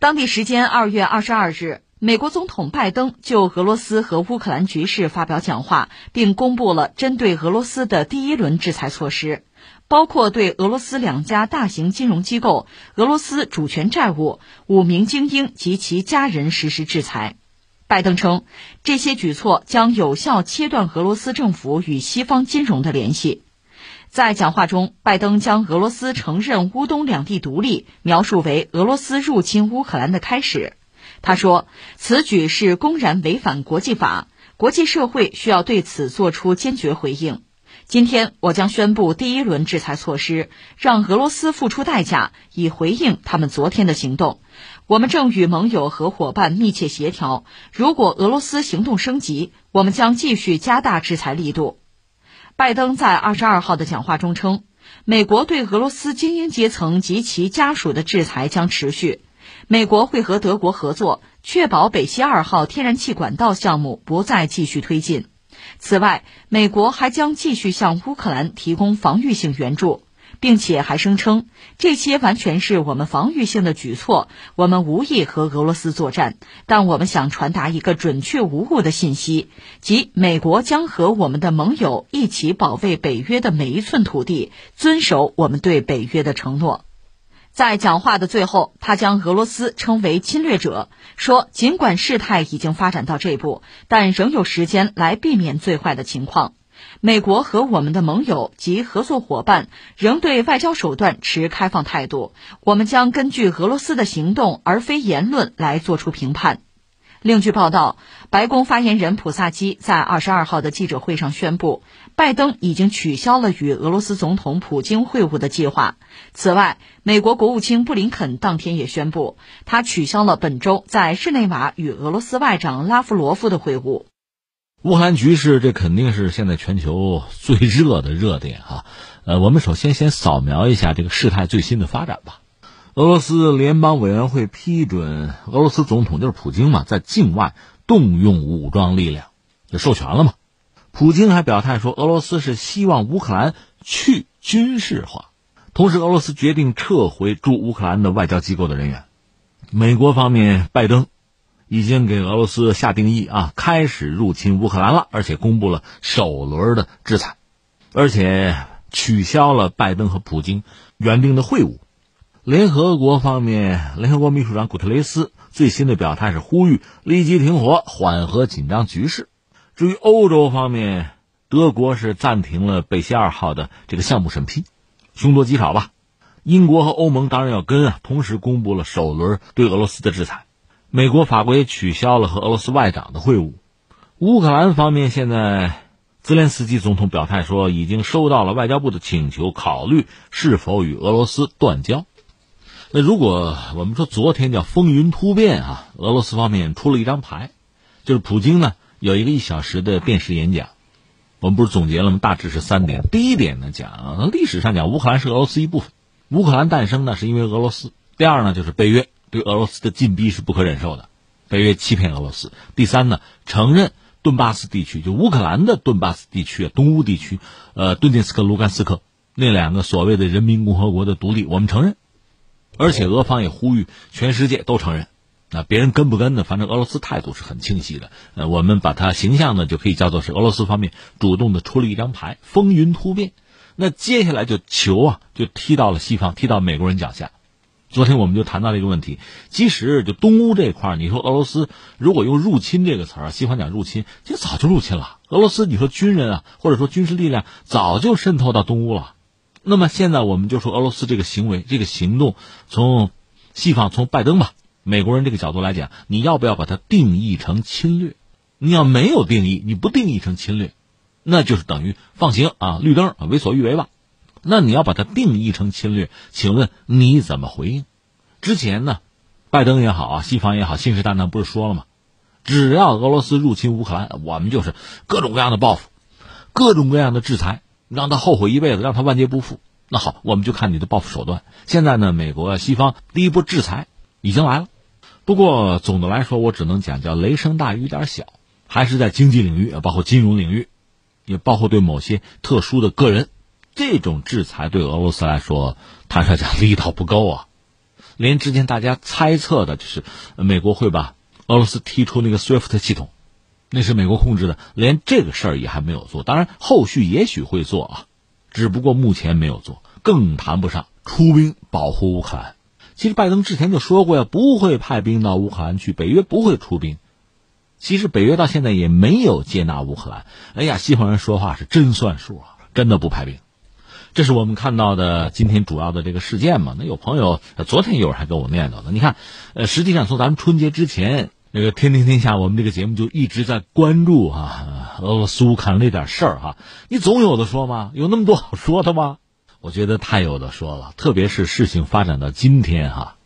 当地时间二月二十二日，美国总统拜登就俄罗斯和乌克兰局势发表讲话，并公布了针对俄罗斯的第一轮制裁措施，包括对俄罗斯两家大型金融机构、俄罗斯主权债务、五名精英及其家人实施制裁。拜登称，这些举措将有效切断俄罗斯政府与西方金融的联系。在讲话中，拜登将俄罗斯承认乌东两地独立描述为俄罗斯入侵乌克兰的开始。他说，此举是公然违反国际法，国际社会需要对此作出坚决回应。今天，我将宣布第一轮制裁措施，让俄罗斯付出代价，以回应他们昨天的行动。我们正与盟友和伙伴密切协调，如果俄罗斯行动升级，我们将继续加大制裁力度。拜登在二十二号的讲话中称，美国对俄罗斯精英阶层及其家属的制裁将持续。美国会和德国合作，确保北溪二号天然气管道项目不再继续推进。此外，美国还将继续向乌克兰提供防御性援助，并且还声称这些完全是我们防御性的举措。我们无意和俄罗斯作战，但我们想传达一个准确无误的信息，即美国将和我们的盟友一起保卫北约的每一寸土地，遵守我们对北约的承诺。在讲话的最后，他将俄罗斯称为侵略者，说尽管事态已经发展到这一步，但仍有时间来避免最坏的情况。美国和我们的盟友及合作伙伴仍对外交手段持开放态度，我们将根据俄罗斯的行动而非言论来做出评判。另据报道，白宫发言人普萨基在二十二号的记者会上宣布，拜登已经取消了与俄罗斯总统普京会晤的计划。此外，美国国务卿布林肯当天也宣布，他取消了本周在日内瓦与俄罗斯外长拉夫罗夫的会晤。乌克兰局势，这肯定是现在全球最热的热点啊！呃，我们首先先扫描一下这个事态最新的发展吧。俄罗斯联邦委员会批准俄罗斯总统就是普京嘛，在境外动用武装力量，就授权了嘛。普京还表态说，俄罗斯是希望乌克兰去军事化，同时俄罗斯决定撤回驻乌克兰的外交机构的人员。美国方面，拜登已经给俄罗斯下定义啊，开始入侵乌克兰了，而且公布了首轮的制裁，而且取消了拜登和普京原定的会晤。联合国方面，联合国秘书长古特雷斯最新的表态是呼吁立即停火，缓和紧张局势。至于欧洲方面，德国是暂停了北溪二号的这个项目审批，凶多吉少吧。英国和欧盟当然要跟啊，同时公布了首轮对俄罗斯的制裁。美国、法国也取消了和俄罗斯外长的会晤。乌克兰方面，现在泽连斯基总统表态说，已经收到了外交部的请求，考虑是否与俄罗斯断交。那如果我们说昨天叫风云突变啊，俄罗斯方面出了一张牌，就是普京呢有一个一小时的电视演讲，我们不是总结了吗？大致是三点。第一点呢讲历史上讲乌克兰是俄罗斯一部分，乌克兰诞生呢是因为俄罗斯。第二呢就是北约对俄罗斯的禁逼是不可忍受的，北约欺骗俄罗斯。第三呢承认顿巴斯地区就乌克兰的顿巴斯地区东乌地区，呃顿涅茨克、卢甘斯克那两个所谓的人民共和国的独立，我们承认。而且俄方也呼吁全世界都承认，那别人跟不跟呢？反正俄罗斯态度是很清晰的。呃，我们把它形象呢，就可以叫做是俄罗斯方面主动的出了一张牌，风云突变。那接下来就球啊，就踢到了西方，踢到美国人脚下。昨天我们就谈到了一个问题，其实就东乌这块你说俄罗斯如果用入侵这个词儿，西方讲入侵，其实早就入侵了。俄罗斯你说军人啊，或者说军事力量，早就渗透到东乌了。那么现在我们就说俄罗斯这个行为、这个行动，从西方、从拜登吧，美国人这个角度来讲，你要不要把它定义成侵略？你要没有定义，你不定义成侵略，那就是等于放行啊，绿灯为所欲为吧？那你要把它定义成侵略，请问你怎么回应？之前呢，拜登也好啊，西方也好，信誓旦旦不是说了吗？只要俄罗斯入侵乌克兰，我们就是各种各样的报复，各种各样的制裁。让他后悔一辈子，让他万劫不复。那好，我们就看你的报复手段。现在呢，美国、西方第一波制裁已经来了。不过总的来说，我只能讲叫雷声大雨点小，还是在经济领域，包括金融领域，也包括对某些特殊的个人，这种制裁对俄罗斯来说，坦率讲力道不够啊。连之前大家猜测的就是美国会把俄罗斯踢出那个 SWIFT 系统，那是美国控制的，连这个事儿也还没有做。当然，后续也许会做啊，只不过目前没有做，更谈不上出兵保护乌克兰。其实拜登之前就说过呀，不会派兵到乌克兰去，北约不会出兵。其实北约到现在也没有接纳乌克兰。哎呀，西方人说话是真算数啊，真的不派兵。这是我们看到的今天主要的这个事件嘛？那有朋友昨天有人还跟我念叨呢。你看，呃，实际上从咱们春节之前，那个天天天下我们这个节目就一直在关注啊，俄罗斯乌克兰那点事儿哈。你总有的说吗？有那么多好说的吗？我觉得太有的说了。特别是事情发展到今天哈，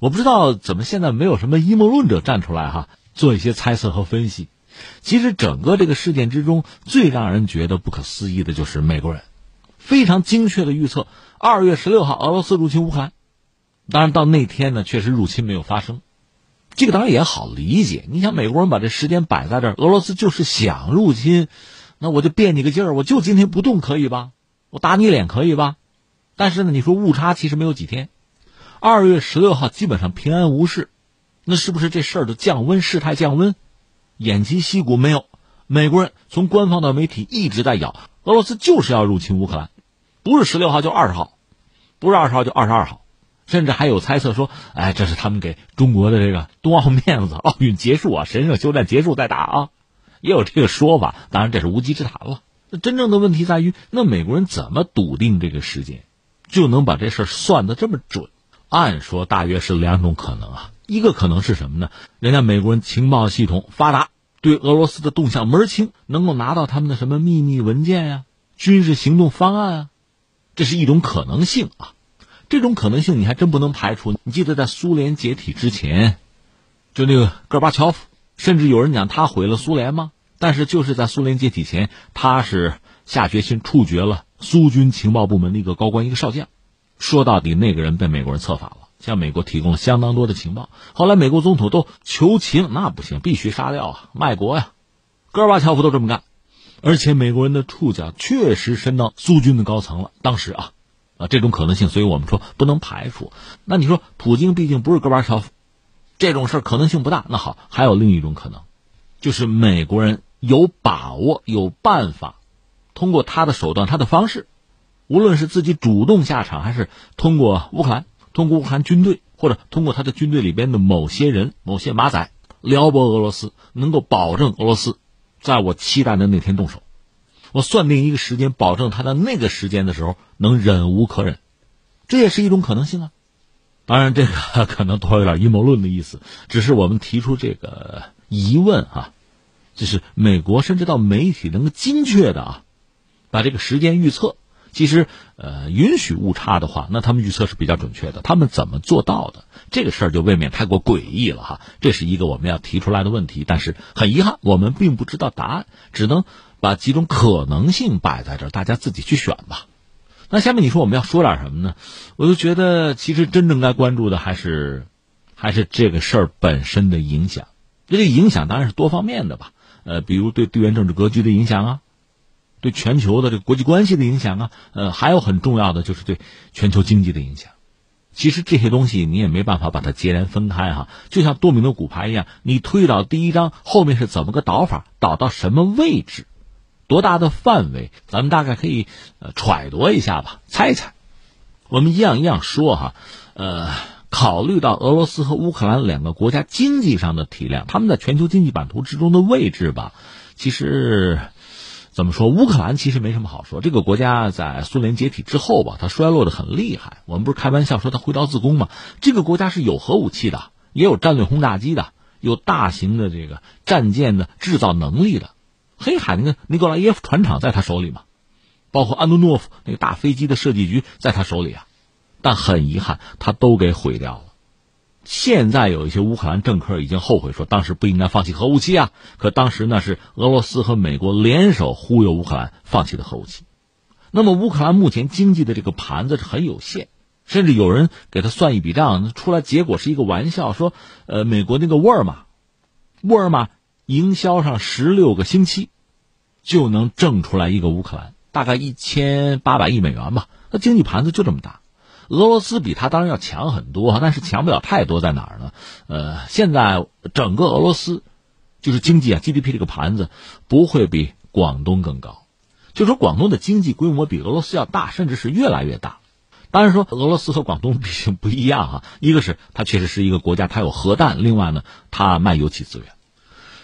我不知道怎么现在没有什么阴谋论者站出来哈，做一些猜测和分析。其实整个这个事件之中，最让人觉得不可思议的就是美国人。非常精确的预测，二月十六号俄罗斯入侵乌克兰。当然到那天呢，确实入侵没有发生。这个当然也好理解。你想，美国人把这时间摆在这，俄罗斯就是想入侵，那我就变你个劲儿，我就今天不动可以吧？我打你脸可以吧？但是呢，你说误差其实没有几天，二月十六号基本上平安无事，那是不是这事儿的降温？事态降温？偃旗息鼓没有？美国人从官方到媒体一直在咬，俄罗斯就是要入侵乌克兰。不是十六号就二十号，不是二十号就二十二号，甚至还有猜测说，哎，这是他们给中国的这个冬奥面子，奥运结束啊，神圣休战结束再打啊，也有这个说法。当然这是无稽之谈了。那真正的问题在于，那美国人怎么笃定这个时间，就能把这事算得这么准？按说大约是两种可能啊，一个可能是什么呢？人家美国人情报系统发达，对俄罗斯的动向门清，能够拿到他们的什么秘密文件呀、军事行动方案啊。这是一种可能性啊，这种可能性你还真不能排除。你记得在苏联解体之前，就那个戈尔巴乔夫，甚至有人讲他毁了苏联吗？但是就是在苏联解体前，他是下决心处决了苏军情报部门的一个高官，一个少将。说到底，那个人被美国人策反了，向美国提供了相当多的情报。后来美国总统都求情，那不行，必须杀掉啊，卖国呀！戈尔巴乔夫都这么干。而且美国人的触角确实伸到苏军的高层了。当时啊，啊这种可能性，所以我们说不能排除。那你说普京毕竟不是戈巴乔夫，这种事可能性不大。那好，还有另一种可能，就是美国人有把握、有办法，通过他的手段、他的方式，无论是自己主动下场，还是通过乌克兰、通过乌克兰军队，或者通过他的军队里边的某些人、某些马仔撩拨俄罗斯，能够保证俄罗斯。在我期待的那天动手，我算定一个时间，保证他在那个时间的时候能忍无可忍，这也是一种可能性啊。当然，这个可能多有点阴谋论的意思，只是我们提出这个疑问啊，就是美国甚至到媒体能够精确的啊，把这个时间预测。其实，呃，允许误差的话，那他们预测是比较准确的。他们怎么做到的？这个事儿就未免太过诡异了哈。这是一个我们要提出来的问题。但是很遗憾，我们并不知道答案，只能把几种可能性摆在这儿，大家自己去选吧。那下面你说我们要说点什么呢？我就觉得，其实真正该关注的还是，还是这个事儿本身的影响。这个影响当然是多方面的吧。呃，比如对地缘政治格局的影响啊。对全球的这个国际关系的影响啊，呃，还有很重要的就是对全球经济的影响。其实这些东西你也没办法把它截然分开哈，就像多米诺骨牌一样，你推倒第一张，后面是怎么个倒法，倒到什么位置，多大的范围，咱们大概可以呃揣度一下吧，猜一猜。我们一样一样说哈，呃，考虑到俄罗斯和乌克兰两个国家经济上的体量，他们在全球经济版图之中的位置吧，其实。怎么说？乌克兰其实没什么好说。这个国家在苏联解体之后吧，它衰落的很厉害。我们不是开玩笑说它挥刀自宫吗？这个国家是有核武器的，也有战略轰炸机的，有大型的这个战舰的制造能力的。黑海那个尼古拉耶夫船厂在他手里嘛，包括安东诺夫那个大飞机的设计局在他手里啊。但很遗憾，他都给毁掉了。现在有一些乌克兰政客已经后悔说，当时不应该放弃核武器啊！可当时那是俄罗斯和美国联手忽悠乌克兰放弃的核武器。那么乌克兰目前经济的这个盘子是很有限，甚至有人给他算一笔账，出来结果是一个玩笑，说，呃，美国那个沃尔玛，沃尔玛营销上十六个星期，就能挣出来一个乌克兰，大概一千八百亿美元吧。那经济盘子就这么大。俄罗斯比他当然要强很多，但是强不了太多，在哪儿呢？呃，现在整个俄罗斯就是经济啊，GDP 这个盘子不会比广东更高。就说广东的经济规模比俄罗斯要大，甚至是越来越大。当然说俄罗斯和广东毕竟不一样哈，一个是它确实是一个国家，它有核弹；另外呢，它卖油气资源。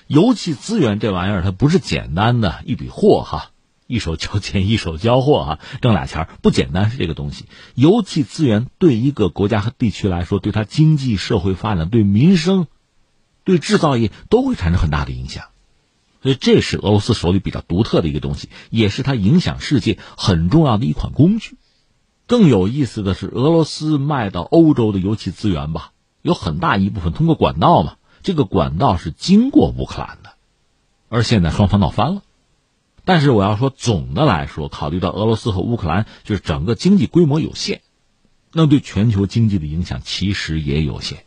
油气资源这玩意儿，它不是简单的一笔货哈，一手交钱一手交货啊，挣俩钱不简单是这个东西。油气资源对一个国家和地区来说，对它经济社会发展、对民生、对制造业都会产生很大的影响。所以这是俄罗斯手里比较独特的一个东西，也是它影响世界很重要的一款工具。更有意思的是，俄罗斯卖到欧洲的油气资源吧，有很大一部分通过管道嘛。这个管道是经过乌克兰的，而现在双方闹翻了。但是我要说，总的来说，考虑到俄罗斯和乌克兰就是整个经济规模有限，那对全球经济的影响其实也有限。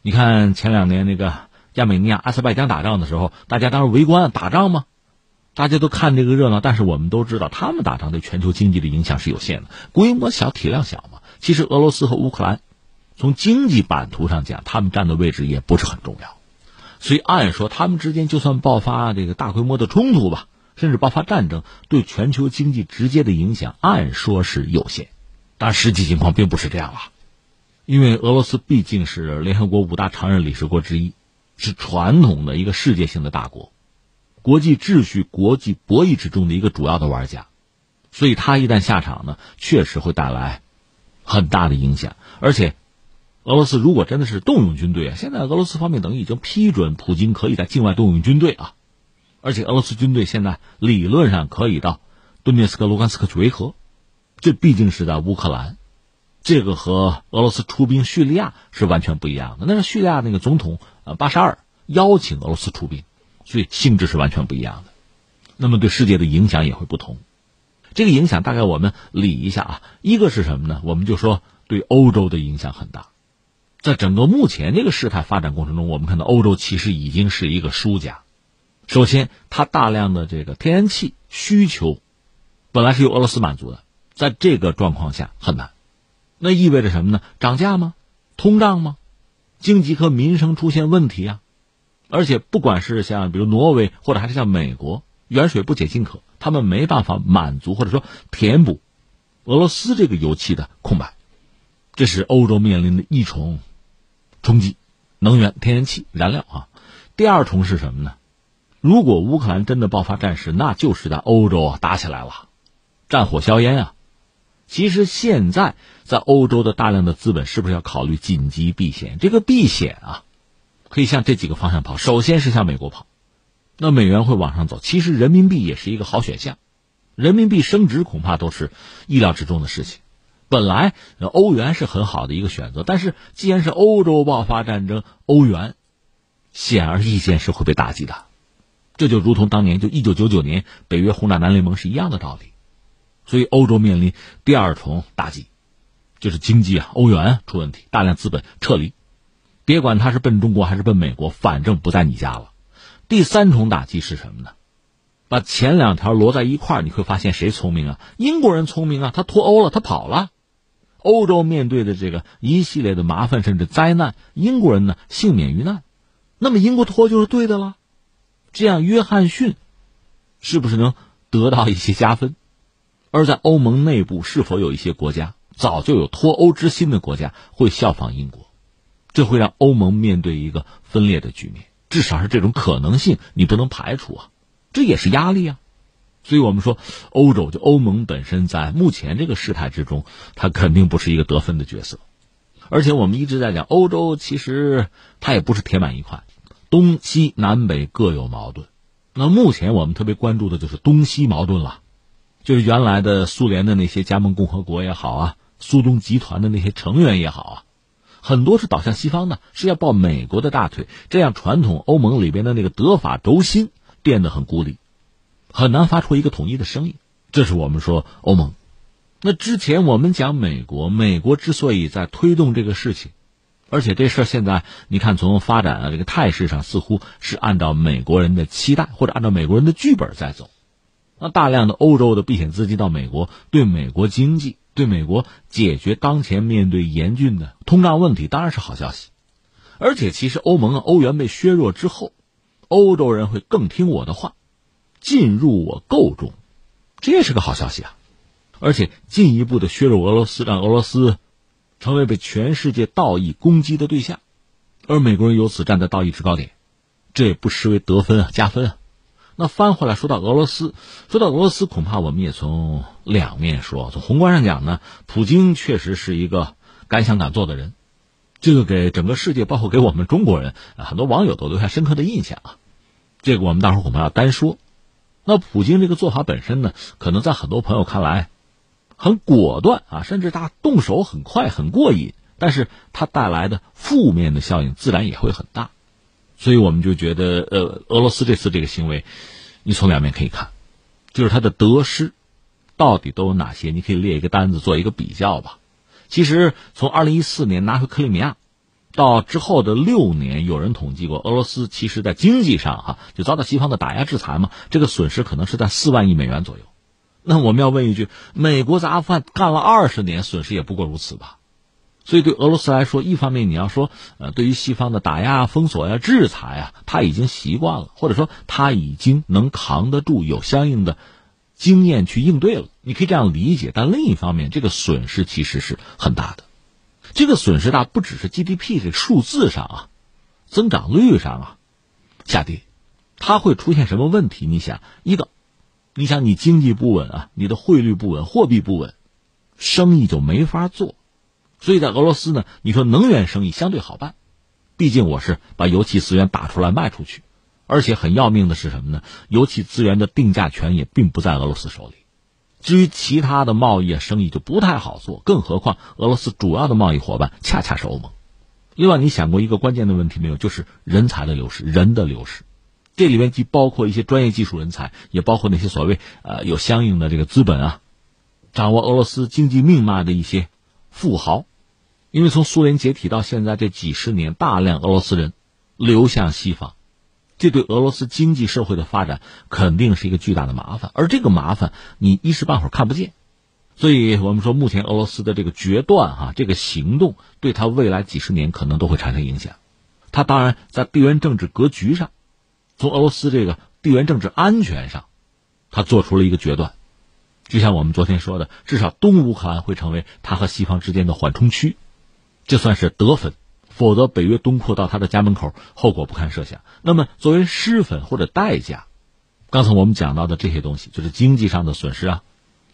你看前两年那个亚美尼亚、阿塞拜疆打仗的时候，大家当时围观打仗吗？大家都看这个热闹，但是我们都知道，他们打仗对全球经济的影响是有限的，规模小，体量小嘛。其实俄罗斯和乌克兰，从经济版图上讲，他们站的位置也不是很重要。所以按说，他们之间就算爆发这个大规模的冲突吧，甚至爆发战争，对全球经济直接的影响，按说是有限。但实际情况并不是这样啊，因为俄罗斯毕竟是联合国五大常任理事国之一，是传统的一个世界性的大国。国际秩序、国际博弈之中的一个主要的玩家，所以他一旦下场呢，确实会带来很大的影响。而且，俄罗斯如果真的是动用军队啊，现在俄罗斯方面等于已经批准普京可以在境外动用军队啊，而且俄罗斯军队现在理论上可以到顿涅斯克、卢甘斯克去维和，这毕竟是在乌克兰，这个和俄罗斯出兵叙利亚是完全不一样的。那是叙利亚那个总统呃巴沙尔邀请俄罗斯出兵。所以性质是完全不一样的，那么对世界的影响也会不同。这个影响大概我们理一下啊，一个是什么呢？我们就说对欧洲的影响很大。在整个目前这个事态发展过程中，我们看到欧洲其实已经是一个输家。首先，它大量的这个天然气需求本来是由俄罗斯满足的，在这个状况下很难。那意味着什么呢？涨价吗？通胀吗？经济和民生出现问题啊？而且，不管是像比如挪威，或者还是像美国，远水不解近渴，他们没办法满足或者说填补俄罗斯这个油气的空白，这是欧洲面临的一重冲击：能源、天然气、燃料啊。第二重是什么呢？如果乌克兰真的爆发战事，那就是在欧洲啊打起来了，战火硝烟啊。其实现在在欧洲的大量的资本，是不是要考虑紧急避险？这个避险啊。可以向这几个方向跑，首先是向美国跑，那美元会往上走。其实人民币也是一个好选项，人民币升值恐怕都是意料之中的事情。本来欧元是很好的一个选择，但是既然是欧洲爆发战争，欧元显而易见是会被打击的。这就如同当年就一九九九年北约轰炸南联盟是一样的道理。所以欧洲面临第二重打击，就是经济啊，欧元出问题，大量资本撤离。别管他是奔中国还是奔美国，反正不在你家了。第三重打击是什么呢？把前两条摞在一块儿，你会发现谁聪明啊？英国人聪明啊，他脱欧了，他跑了。欧洲面对的这个一系列的麻烦甚至灾难，英国人呢幸免于难。那么英国脱就是对的了。这样，约翰逊是不是能得到一些加分？而在欧盟内部，是否有一些国家早就有脱欧之心的国家会效仿英国？这会让欧盟面对一个分裂的局面，至少是这种可能性，你不能排除啊，这也是压力啊。所以我们说，欧洲就欧盟本身在目前这个事态之中，它肯定不是一个得分的角色。而且我们一直在讲，欧洲其实它也不是铁板一块，东西南北各有矛盾。那目前我们特别关注的就是东西矛盾了，就是原来的苏联的那些加盟共和国也好啊，苏东集团的那些成员也好啊。很多是倒向西方的，是要抱美国的大腿，这样传统欧盟里边的那个德法轴心变得很孤立，很难发出一个统一的声音。这是我们说欧盟。那之前我们讲美国，美国之所以在推动这个事情，而且这事儿现在你看从发展啊这个态势上，似乎是按照美国人的期待或者按照美国人的剧本在走。那大量的欧洲的避险资金到美国，对美国经济对美国解决当前面对严峻的通胀问题当然是好消息。而且，其实欧盟啊、欧元被削弱之后，欧洲人会更听我的话，进入我购中，这也是个好消息啊。而且，进一步的削弱俄罗斯，让俄罗斯成为被全世界道义攻击的对象，而美国人由此站在道义制高点，这也不失为得分啊，加分啊。那翻回来说到俄罗斯，说到俄罗斯，恐怕我们也从两面说。从宏观上讲呢，普京确实是一个敢想敢做的人，这个给整个世界，包括给我们中国人，很多网友都留下深刻的印象啊。这个我们待会儿恐怕要单说。那普京这个做法本身呢，可能在很多朋友看来很果断啊，甚至他动手很快很过瘾，但是他带来的负面的效应自然也会很大。所以我们就觉得，呃，俄罗斯这次这个行为，你从两面可以看，就是它的得失到底都有哪些？你可以列一个单子做一个比较吧。其实从二零一四年拿回克里米亚到之后的六年，有人统计过，俄罗斯其实在经济上哈就遭到西方的打压制裁嘛，这个损失可能是在四万亿美元左右。那我们要问一句：美国在阿富汗干了二十年，损失也不过如此吧？所以，对俄罗斯来说，一方面你要说，呃，对于西方的打压、封锁呀、制裁啊，他已经习惯了，或者说他已经能扛得住，有相应的经验去应对了。你可以这样理解。但另一方面，这个损失其实是很大的。这个损失大，不只是 GDP 这个数字上啊，增长率上啊下跌，它会出现什么问题？你想，一个，你想你经济不稳啊，你的汇率不稳，货币不稳，生意就没法做。所以在俄罗斯呢，你说能源生意相对好办，毕竟我是把油气资源打出来卖出去，而且很要命的是什么呢？油气资源的定价权也并不在俄罗斯手里。至于其他的贸易生意就不太好做，更何况俄罗斯主要的贸易伙伴恰恰是欧盟。另外，你想过一个关键的问题没有？就是人才的流失，人的流失，这里面既包括一些专业技术人才，也包括那些所谓呃有相应的这个资本啊，掌握俄罗斯经济命脉的一些富豪。因为从苏联解体到现在这几十年，大量俄罗斯人流向西方，这对俄罗斯经济社会的发展肯定是一个巨大的麻烦。而这个麻烦你一时半会儿看不见，所以我们说目前俄罗斯的这个决断哈，这个行动对他未来几十年可能都会产生影响。他当然在地缘政治格局上，从俄罗斯这个地缘政治安全上，他做出了一个决断。就像我们昨天说的，至少东乌克兰会成为他和西方之间的缓冲区。这算是得分，否则北约东扩到他的家门口，后果不堪设想。那么作为失分或者代价，刚才我们讲到的这些东西，就是经济上的损失啊，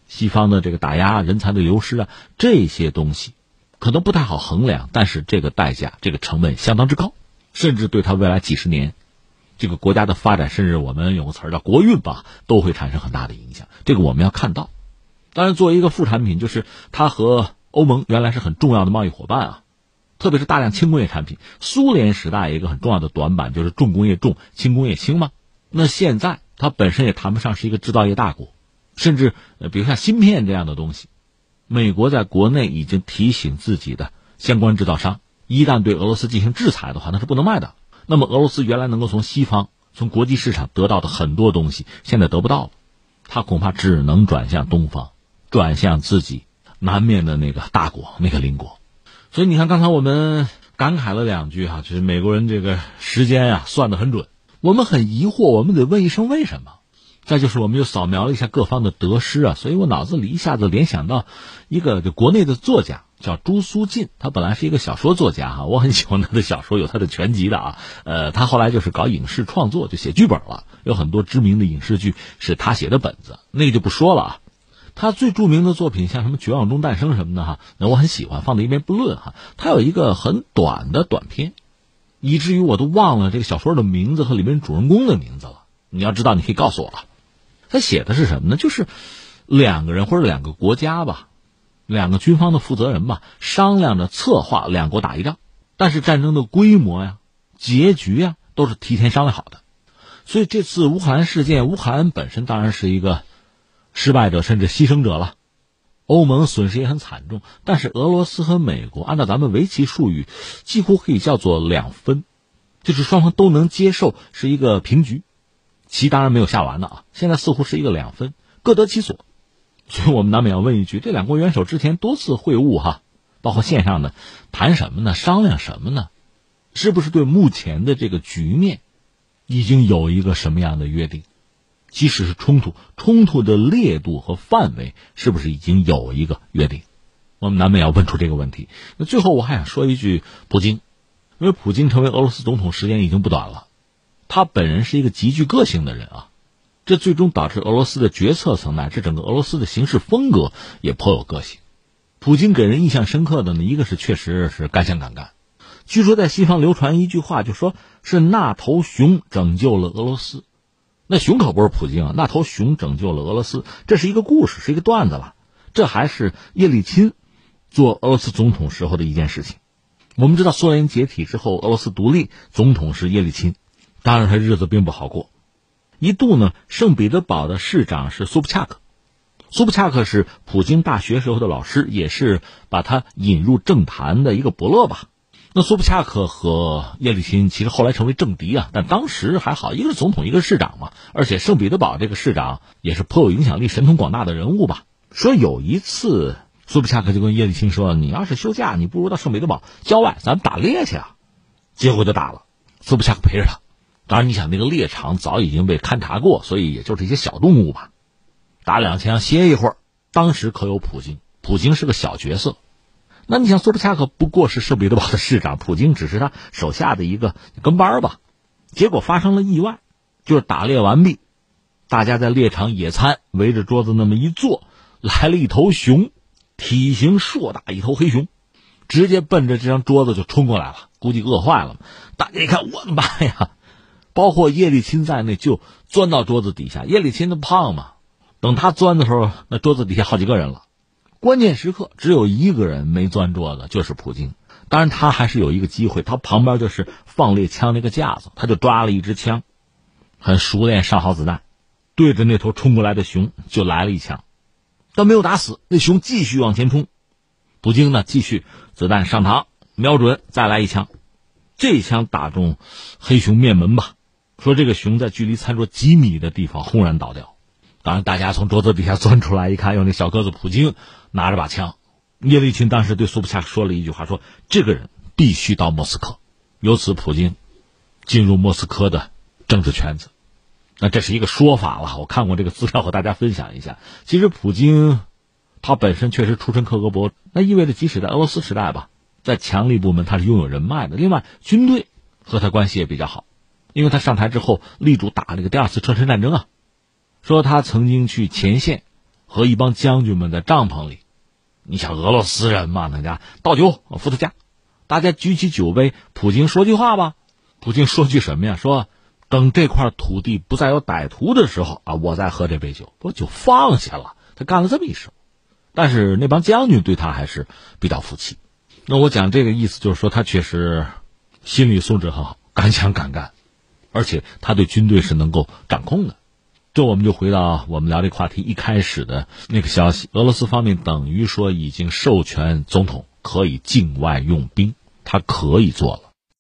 西方的这个打压、人才的流失啊，这些东西可能不太好衡量，但是这个代价、这个成本相当之高，甚至对他未来几十年这个国家的发展，甚至我们有个词儿叫国运吧，都会产生很大的影响。这个我们要看到。当然，作为一个副产品，就是它和。欧盟原来是很重要的贸易伙伴啊，特别是大量轻工业产品。苏联时代一个很重要的短板就是重工业重，轻工业轻嘛。那现在它本身也谈不上是一个制造业大国，甚至呃，比如像芯片这样的东西，美国在国内已经提醒自己的相关制造商，一旦对俄罗斯进行制裁的话，那是不能卖的。那么俄罗斯原来能够从西方、从国际市场得到的很多东西，现在得不到了，它恐怕只能转向东方，转向自己。南面的那个大国，那个邻国，所以你看，刚才我们感慨了两句哈，就是美国人这个时间呀算得很准。我们很疑惑，我们得问一声为什么？再就是，我们又扫描了一下各方的得失啊，所以我脑子里一下子联想到一个国内的作家叫朱苏进，他本来是一个小说作家哈，我很喜欢他的小说，有他的全集的啊。呃，他后来就是搞影视创作，就写剧本了，有很多知名的影视剧是他写的本子，那个就不说了啊。他最著名的作品像什么《绝望中诞生》什么的哈，那我很喜欢，放在一边不论哈。他有一个很短的短片，以至于我都忘了这个小说的名字和里面主人公的名字了。你要知道，你可以告诉我了。他写的是什么呢？就是两个人或者两个国家吧，两个军方的负责人吧，商量着策划两国打一仗，但是战争的规模呀、结局呀都是提前商量好的。所以这次乌克兰事件，乌克兰本身当然是一个。失败者甚至牺牲者了，欧盟损失也很惨重，但是俄罗斯和美国按照咱们围棋术语，几乎可以叫做两分，就是双方都能接受是一个平局，棋当然没有下完的啊，现在似乎是一个两分，各得其所，所以我们难免要问一句：这两国元首之前多次会晤哈，包括线上的，谈什么呢？商量什么呢？是不是对目前的这个局面，已经有一个什么样的约定？即使是冲突，冲突的烈度和范围，是不是已经有一个约定？我们难免要问出这个问题。那最后我还想说一句：普京，因为普京成为俄罗斯总统时间已经不短了，他本人是一个极具个性的人啊。这最终导致俄罗斯的决策层乃至整个俄罗斯的行事风格也颇有个性。普京给人印象深刻的呢，一个是确实是敢想敢干。据说在西方流传一句话，就说是那头熊拯救了俄罗斯。那熊可不是普京啊，那头熊拯救了俄罗斯，这是一个故事，是一个段子了。这还是叶利钦做俄罗斯总统时候的一件事情。我们知道苏联解体之后，俄罗斯独立，总统是叶利钦，当然他日子并不好过。一度呢，圣彼得堡的市长是苏布恰克，苏布恰克是普京大学时候的老师，也是把他引入政坛的一个伯乐吧。那苏布恰克和叶利钦其实后来成为政敌啊，但当时还好，一个是总统，一个是市长嘛。而且圣彼得堡这个市长也是颇有影响力、神通广大的人物吧。说有一次，苏布恰克就跟叶利钦说：“你要是休假，你不如到圣彼得堡郊外，咱们打猎去啊。”结果就打了，苏布恰克陪着他。当然，你想那个猎场早已经被勘察过，所以也就是一些小动物吧。打两枪歇一会儿。当时可有普京，普京是个小角色。那你想，苏布恰克不过是圣彼得堡的市长，普京只是他手下的一个跟班吧。结果发生了意外，就是打猎完毕，大家在猎场野餐，围着桌子那么一坐，来了一头熊，体型硕大，一头黑熊，直接奔着这张桌子就冲过来了，估计饿坏了。大家一看，我的妈呀！包括叶利钦在内，就钻到桌子底下。叶利钦他胖嘛，等他钻的时候，那桌子底下好几个人了。关键时刻只有一个人没钻桌子，就是普京。当然，他还是有一个机会，他旁边就是放猎枪那个架子，他就抓了一支枪，很熟练上好子弹，对着那头冲过来的熊就来了一枪，但没有打死。那熊继续往前冲，普京呢继续子弹上膛，瞄准再来一枪，这一枪打中黑熊面门吧。说这个熊在距离餐桌几米的地方轰然倒掉，当然大家从桌子底下钻出来一看，有那小个子普京拿着把枪。叶利钦当时对苏布恰说了一句话：“说这个人必须到莫斯科。”由此，普京进入莫斯科的政治圈子。那这是一个说法了，我看过这个资料和大家分享一下。其实普京他本身确实出身克格勃，那意味着即使在俄罗斯时代吧，在强力部门他是拥有人脉的。另外，军队和他关系也比较好。因为他上台之后力主打这个第二次车臣战争啊，说他曾经去前线，和一帮将军们在帐篷里，你想俄罗斯人嘛，那家倒酒伏特加，大家举起酒杯，普京说句话吧，普京说句什么呀？说等这块土地不再有歹徒的时候啊，我再喝这杯酒，不酒放下了？他干了这么一手，但是那帮将军对他还是比较服气。那我讲这个意思就是说，他确实心理素质很好，敢想敢干。而且他对军队是能够掌控的，这我们就回到我们聊这个话题一开始的那个消息：俄罗斯方面等于说已经授权总统可以境外用兵，他可以做了。